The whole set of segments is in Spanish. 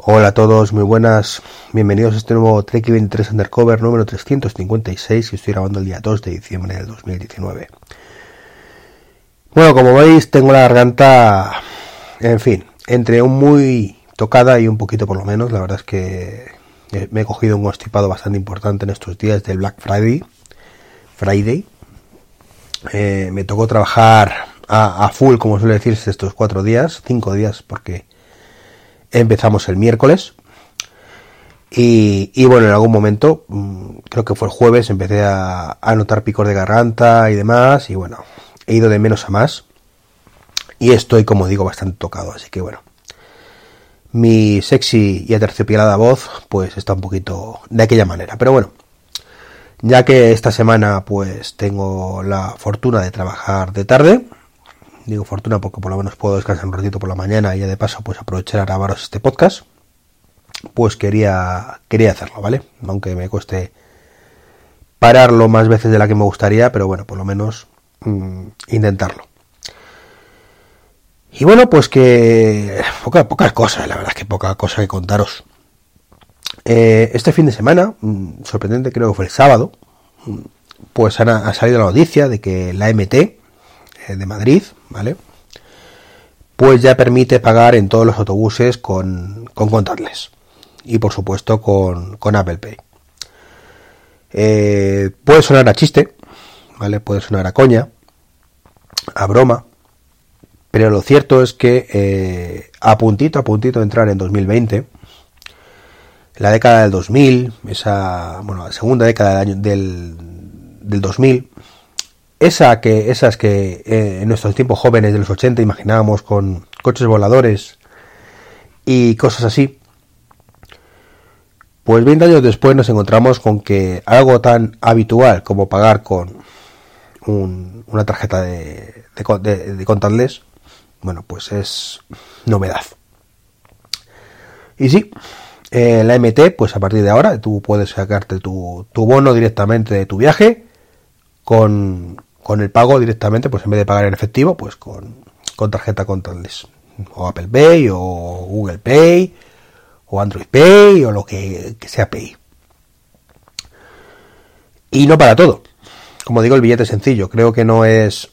Hola a todos, muy buenas. Bienvenidos a este nuevo Trek 23 Undercover número 356 que estoy grabando el día 2 de diciembre del 2019. Bueno, como veis, tengo la garganta, en fin, entre un muy tocada y un poquito por lo menos. La verdad es que me he cogido un constipado bastante importante en estos días del Black Friday. Friday. Eh, me tocó trabajar a, a, full, como suele decirse, estos cuatro días, cinco días, porque empezamos el miércoles. Y, bueno, en algún momento, mm, creo que fue el jueves, empecé a, notar picos de garganta y demás. Y bueno, he ido de menos a más. Y estoy, como digo, bastante tocado. Así que bueno, mi sexy y aterciopelada voz, pues está un poquito de aquella manera. Pero bueno, ya que esta semana, pues tengo la fortuna de trabajar de tarde digo fortuna porque por lo menos puedo descansar un ratito por la mañana y ya de paso pues aprovechar a grabaros este podcast, pues quería, quería hacerlo, ¿vale? Aunque me cueste pararlo más veces de la que me gustaría, pero bueno, por lo menos mmm, intentarlo. Y bueno, pues que poca, pocas cosas, la verdad es que poca cosa que contaros. Eh, este fin de semana, mmm, sorprendente creo que fue el sábado, mmm, pues ha, ha salido la noticia de que la MT, de Madrid, ¿vale? Pues ya permite pagar en todos los autobuses con, con contactless y por supuesto con, con Apple Pay. Eh, puede sonar a chiste, ¿vale? Puede sonar a coña, a broma, pero lo cierto es que eh, a puntito a puntito de entrar en 2020, la década del 2000, esa, bueno, la segunda década del, año, del, del 2000, esa que, esas que eh, en nuestros tiempos jóvenes de los 80 imaginábamos con coches voladores y cosas así, pues 20 años después nos encontramos con que algo tan habitual como pagar con un, una tarjeta de, de, de, de contactless, bueno, pues es novedad. Y sí, eh, la MT, pues a partir de ahora tú puedes sacarte tu, tu bono directamente de tu viaje con, con el pago directamente, pues en vez de pagar en efectivo, pues con, con tarjeta contactless. O Apple Pay, o Google Pay, o Android Pay, o lo que, sea Pay. Y no para todo. Como digo, el billete es sencillo. Creo que no es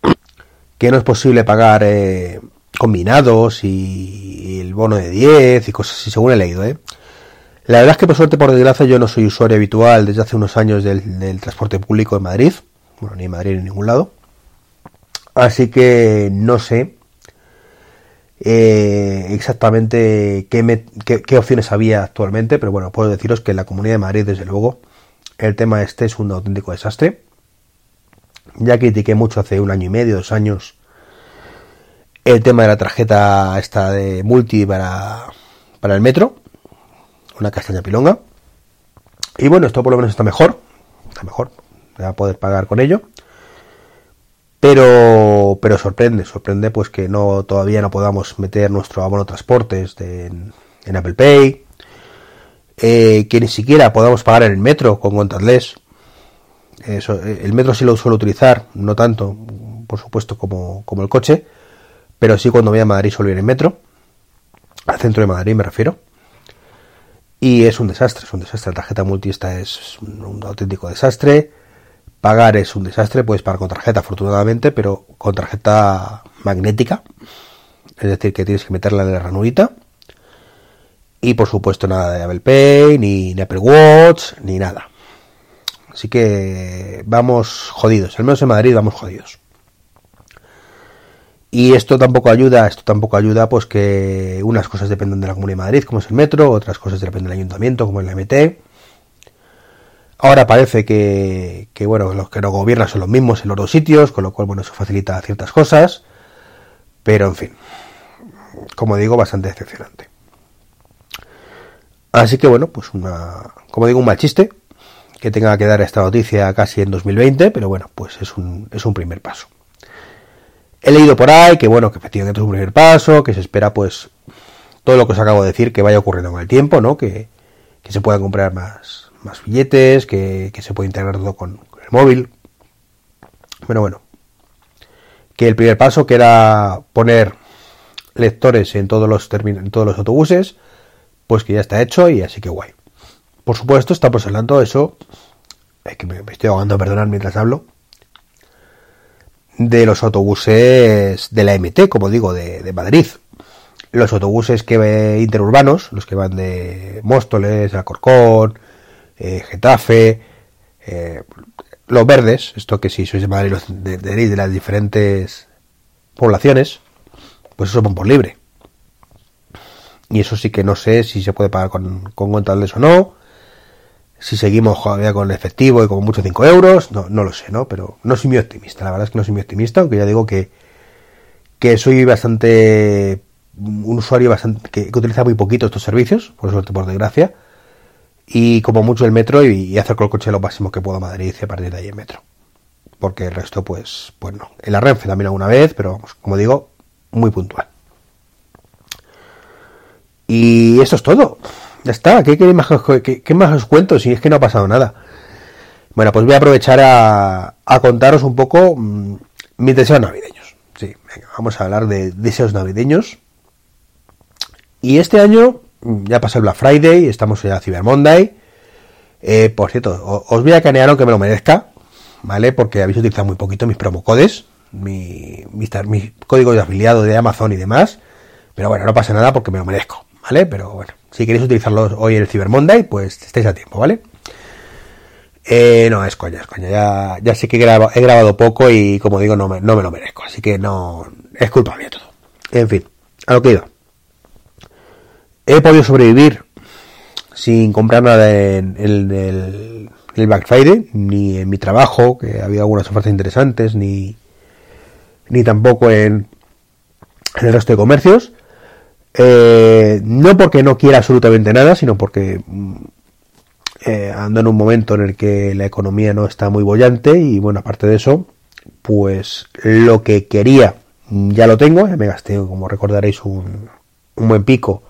que no es posible pagar eh, combinados y, y, el bono de 10 y cosas así, según he leído. ¿eh? La verdad es que por suerte, por desgracia, yo no soy usuario habitual desde hace unos años del, del transporte público en Madrid bueno, ni en Madrid ni ningún lado. Así que no sé eh, exactamente qué, me, qué, qué, opciones había actualmente, pero bueno, puedo deciros que en la Comunidad de Madrid, desde luego, el tema este es un auténtico desastre. Ya critiqué mucho hace un año y medio, dos años, el tema de la tarjeta esta de multi para, para el metro, una castaña pilonga. Y bueno, esto por lo menos está mejor, está mejor, a poder pagar con ello. Pero, pero sorprende, sorprende pues que no todavía no podamos meter nuestro abono transportes de, en, en, Apple Pay, eh, que ni siquiera podamos pagar en el metro con contactless. Eso, el metro sí lo suelo utilizar, no tanto, por supuesto, como, como el coche, pero sí cuando voy a Madrid suelo ir en metro, al centro de Madrid me refiero. Y es un desastre, es un desastre. La tarjeta multi esta es un auténtico desastre Pagar es un desastre, puedes pagar con tarjeta afortunadamente, pero con tarjeta magnética, es decir, que tienes que meterla en la ranurita. Y por supuesto nada de Apple Pay, ni, Apple Watch, ni nada. Así que vamos jodidos, al menos en Madrid vamos jodidos. Y esto tampoco ayuda, esto tampoco ayuda, pues que unas cosas dependen de la Comunidad de Madrid, como es el metro, otras cosas dependen del ayuntamiento, como es la MT Ahora parece que, que, bueno, los que nos gobiernan son los mismos en los dos sitios, con lo cual, bueno, eso facilita ciertas cosas. Pero, en fin, como digo, bastante decepcionante. Así que, bueno, pues una, como digo, un mal chiste que tenga que dar esta noticia casi en 2020, pero bueno, pues es un, es un primer paso. He leído por ahí que, bueno, que efectivamente es un primer paso, que se espera, pues, todo lo que os acabo de decir que vaya ocurriendo con el tiempo, ¿no? Que, que se puedan comprar más, más billetes, que, que se puede integrar todo con, el móvil. Bueno, bueno. Que el primer paso, que era poner lectores en todos los, en todos los autobuses, pues que ya está hecho y así que guay. Por supuesto, estamos hablando de eso, es que me, estoy ahogando, perdonar mientras hablo, de los autobuses de la MT, como digo, de, Madrid. Los autobuses que interurbanos, los que van de Móstoles, Alcorcón, eh, Getafe, eh, los verdes, esto que si sois de Madrid, de, de, las diferentes poblaciones, pues eso van por libre. Y eso sí que no sé si se puede pagar con, con o no. Si seguimos todavía con efectivo y como mucho 5 euros, no, no lo sé, ¿no? Pero no soy muy optimista, la verdad es que no soy muy optimista, aunque ya digo que, que soy bastante un usuario bastante que, utiliza muy poquito estos servicios, por suerte, por desgracia, y como mucho el metro y, y hacer con el coche lo máximo que puedo a Madrid y a partir de ahí en metro. Porque el resto, pues, pues no. En la también alguna vez, pero vamos, como digo, muy puntual. Y eso es todo. Ya está, ¿qué, más, qué, más os cuento si es que no ha pasado nada? Bueno, pues voy a aprovechar a, contaros un poco mm, mis deseos navideños. Sí, venga, vamos a hablar de deseos navideños. Y este año, ya pasó el Black Friday, estamos ya Cyber Monday. Eh, por cierto, os voy a canear aunque me lo merezca, ¿vale? Porque habéis utilizado muy poquito mis promocodes, mi, mis, códigos de afiliado de Amazon y demás. Pero bueno, no pasa nada porque me lo merezco, ¿vale? Pero bueno, si queréis utilizarlos hoy en el Cyber Monday, pues estáis a tiempo, ¿vale? Eh, no, es coña, es coña. Ya, sé que he grabado, he grabado poco y como digo, no me, no me lo merezco. Así que no, es culpa mía todo. En fin, a lo que iba. He podido sobrevivir sin comprar nada en, el, Black Friday, ni en mi trabajo, que había algunas ofertas interesantes, ni, ni tampoco en, en el resto de comercios. Eh, no porque no quiera absolutamente nada, sino porque mm, eh, ando en un momento en el que la economía no está muy bollante y bueno, aparte de eso, pues lo que quería ya lo tengo, ya me gasté, como recordaréis, un, un buen pico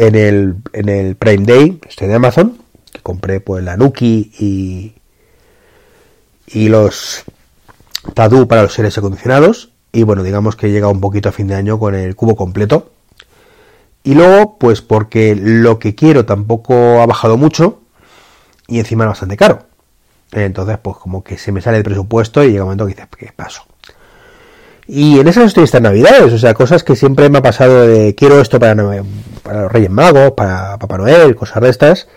en el, en el Prime Day, este de Amazon, que compré pues la Nuki y, y los Tadu para los seres acondicionados y bueno, digamos que llega un poquito a fin de año con el cubo completo y luego, pues porque lo que quiero tampoco ha bajado mucho y encima es bastante caro. Entonces, pues como que se me sale el presupuesto y llega un momento que dices, ¿qué paso? Y en esas estoy estas navidades, o sea, cosas que siempre me ha pasado de quiero esto para, para los Reyes Magos, para Papá Noel, cosas de estas,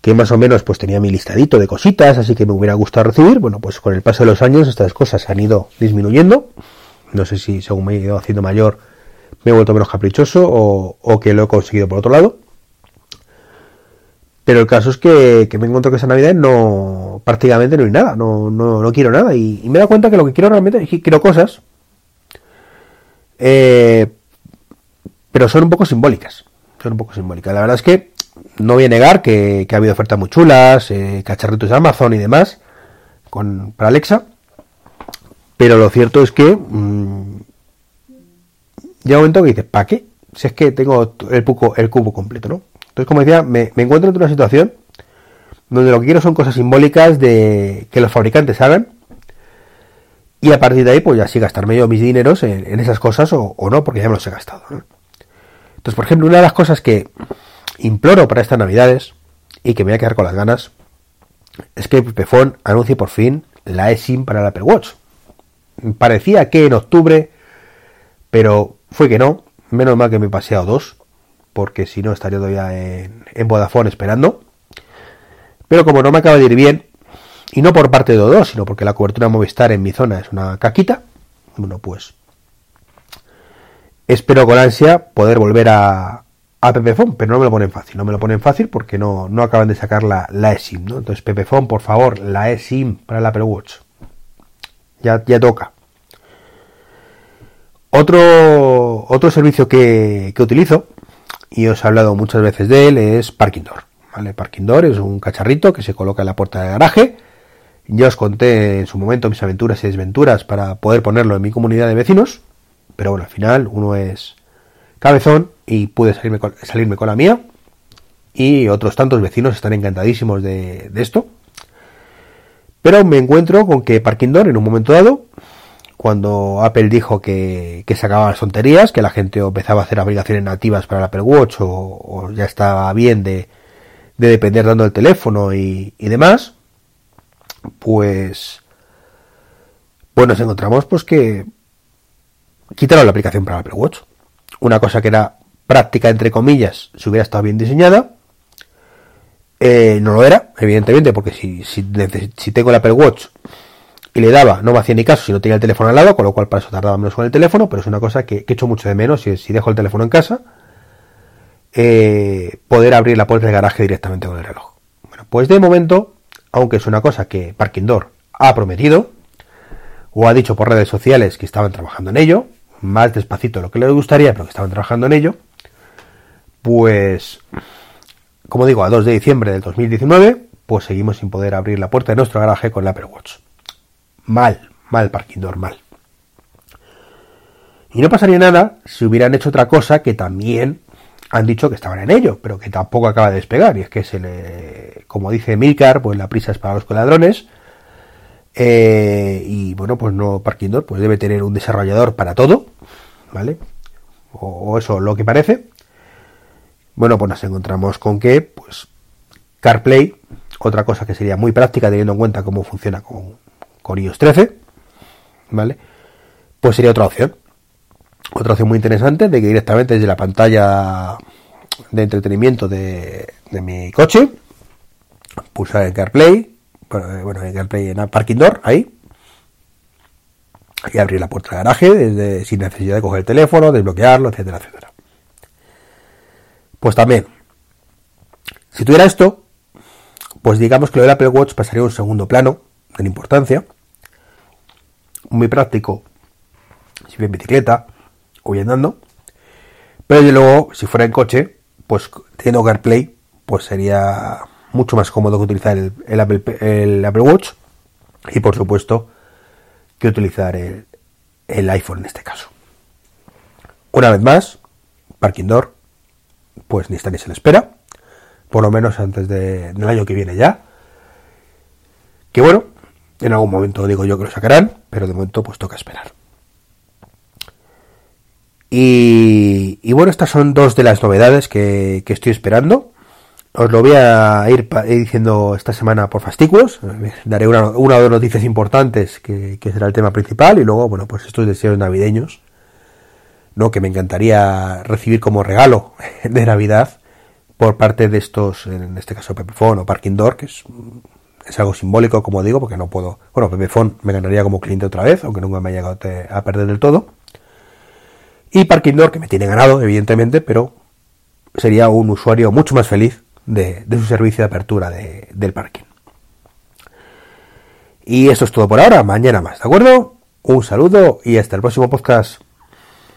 que más o menos pues tenía mi listadito de cositas, así que me hubiera gustado recibir. Bueno, pues con el paso de los años estas cosas han ido disminuyendo. No sé si según me he ido haciendo mayor, me he vuelto menos caprichoso o, que lo he conseguido por otro lado. Pero el caso es que, me encuentro que esa Navidad no, prácticamente no hay nada, no, no, quiero nada. Y, me he dado cuenta que lo que quiero realmente es que quiero cosas, eh, pero son un poco simbólicas. Son un poco simbólicas. La verdad es que no voy a negar que, ha habido ofertas muy chulas, eh, cacharritos de Amazon y demás, con, para Alexa. Pero lo cierto es que mm, llega un momento que dices, ¿para qué? Si es que tengo el, cubo, el cubo completo, ¿no? Entonces, como decía, me, encuentro en una situación donde lo que quiero son cosas simbólicas de que los fabricantes hagan y a partir de ahí pues ya sí gastarme yo mis dineros en, esas cosas o, no, porque ya me los he gastado. Entonces, por ejemplo, una de las cosas que imploro para estas navidades y que me voy a quedar con las ganas es que Pepefon anuncie por fin la eSIM para el Apple Watch. Parecía que en octubre, pero fue que no, menos mal que me he paseado dos, porque si no estaría todavía en, en Vodafone esperando. Pero como no me acaba de ir bien, y no por parte de O2, sino porque la cobertura Movistar en mi zona es una caquita, bueno, pues espero con ansia poder volver a, a Pepefon, pero no me lo ponen fácil, no me lo ponen fácil porque no, no acaban de sacar la, la eSIM, ¿no? Entonces, Pepefon, por favor, la eSIM para el Apple Watch. Ya, ya toca. Otro, otro servicio que, utilizo, y os he hablado muchas veces de él, es Parking Door. ¿vale? Parking Door es un cacharrito que se coloca en la puerta del garaje. Ya os conté en su momento mis aventuras y desventuras para poder ponerlo en mi comunidad de vecinos. Pero bueno, al final uno es cabezón y pude salirme con, la mía. Y otros tantos vecinos están encantadísimos de, esto. Pero me encuentro con que Parking Door en un momento dado cuando Apple dijo que, que se acababan las tonterías, que la gente empezaba a hacer aplicaciones nativas para el Apple Watch o, ya estaba bien de, de, depender dando el teléfono y demás, pues, pues nos encontramos pues que quitaron la aplicación para Apple Watch. Una cosa que era práctica, entre comillas, si hubiera estado bien diseñada, eh, no lo era, evidentemente, porque si, si, si tengo el Apple Watch y le daba, no me hacía ni caso si no tenía el teléfono al lado, con lo cual para eso tardaba menos con el teléfono, pero es una cosa que, que echo mucho de menos si, si dejo el teléfono en casa, eh, poder abrir la puerta del garaje directamente con el reloj. Bueno, pues de momento, aunque es una cosa que Parking Door ha prometido, o ha dicho por redes sociales que estaban trabajando en ello, más despacito de lo que les gustaría, pero que estaban trabajando en ello, pues, como digo, a 2 de diciembre del 2019, pues seguimos sin poder abrir la puerta de nuestro garaje con la Apple Watch mal, mal parking normal. Y no pasaría nada si hubieran hecho otra cosa que también han dicho que estaban en ello, pero que tampoco acaba de despegar. Y es que se le, como dice Milcar, pues la prisa es para los coladrones. Eh, y bueno, pues no Parking pues debe tener un desarrollador para todo, ¿vale? O, o, eso lo que parece. Bueno, pues nos encontramos con que, pues, CarPlay, otra cosa que sería muy práctica teniendo en cuenta cómo funciona con, con iOS 13, ¿vale? Pues sería otra opción. Otra opción muy interesante de que directamente desde la pantalla de entretenimiento de, de mi coche, pulsar el CarPlay, bueno, en CarPlay en Parking Door, ahí, y abrir la puerta del garaje desde, sin necesidad de coger el teléfono, desbloquearlo, etcétera, etcétera. Pues también, si tuviera esto, pues digamos que lo del Apple Watch pasaría a un segundo plano, de importancia, muy práctico si voy en bicicleta o andando, pero desde luego si fuera en coche, pues teniendo CarPlay, pues sería mucho más cómodo que utilizar el, el, Apple, el Apple, Watch y por supuesto que utilizar el, el, iPhone en este caso. Una vez más, Parking Door, pues ni está ni se le espera, por lo menos antes de, del año que viene ya. Que bueno, en algún momento digo yo que lo sacarán, pero de momento pues toca esperar. Y, bueno, estas son dos de las novedades que, que, estoy esperando. Os lo voy a ir diciendo esta semana por fascículos. Daré una, una o dos noticias importantes que, que, será el tema principal. Y luego, bueno, pues estos deseos navideños. ¿no? Que me encantaría recibir como regalo de Navidad por parte de estos, en este caso Pepephone o Parking Door, que es es algo simbólico, como digo, porque no puedo. Bueno, Pepefon me ganaría como cliente otra vez, aunque nunca me haya llegado a perder del todo. Y Parking Door, que me tiene ganado, evidentemente, pero sería un usuario mucho más feliz de, de su servicio de apertura de, del parking. Y eso es todo por ahora, mañana más, ¿de acuerdo? Un saludo y hasta el próximo podcast.